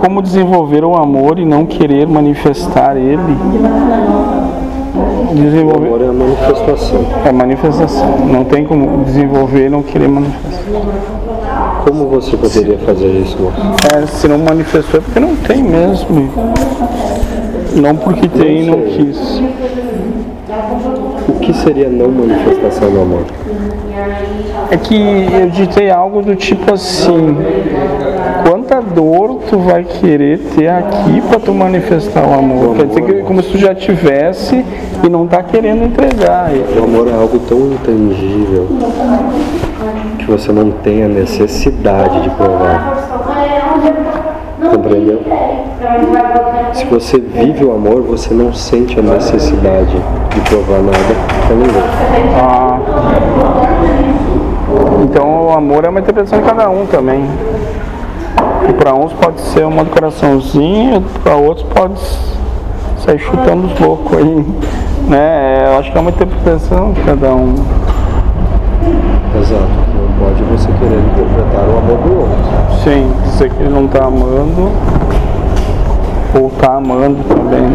como desenvolver o amor e não querer manifestar ele. O Desenvolver amor é a manifestação. é manifestação. Não tem como desenvolver e não querer manifestar. Como você poderia fazer isso, moço? É, se não manifestou é porque não tem mesmo. Não porque tem e não quis. O que seria não manifestação do amor? É que eu ditei algo do tipo assim: quanta dor tu vai querer ter aqui para tu manifestar o amor? Quer dizer que é como se tu já tivesse e não tá querendo entregar. O amor é algo tão intangível que você não tem a necessidade de provar. Compreendeu? Se você vive o amor, você não sente a necessidade de provar nada pra ninguém. Ah. Então o amor é uma interpretação de cada um também. E para uns pode ser uma do coraçãozinho, para outros pode sair chutando os loucos aí. Né? Eu acho que é uma interpretação de cada um. Exato. Não pode você querer interpretar o amor do outro. Sim, dizer que ele não tá amando ou tá amando também.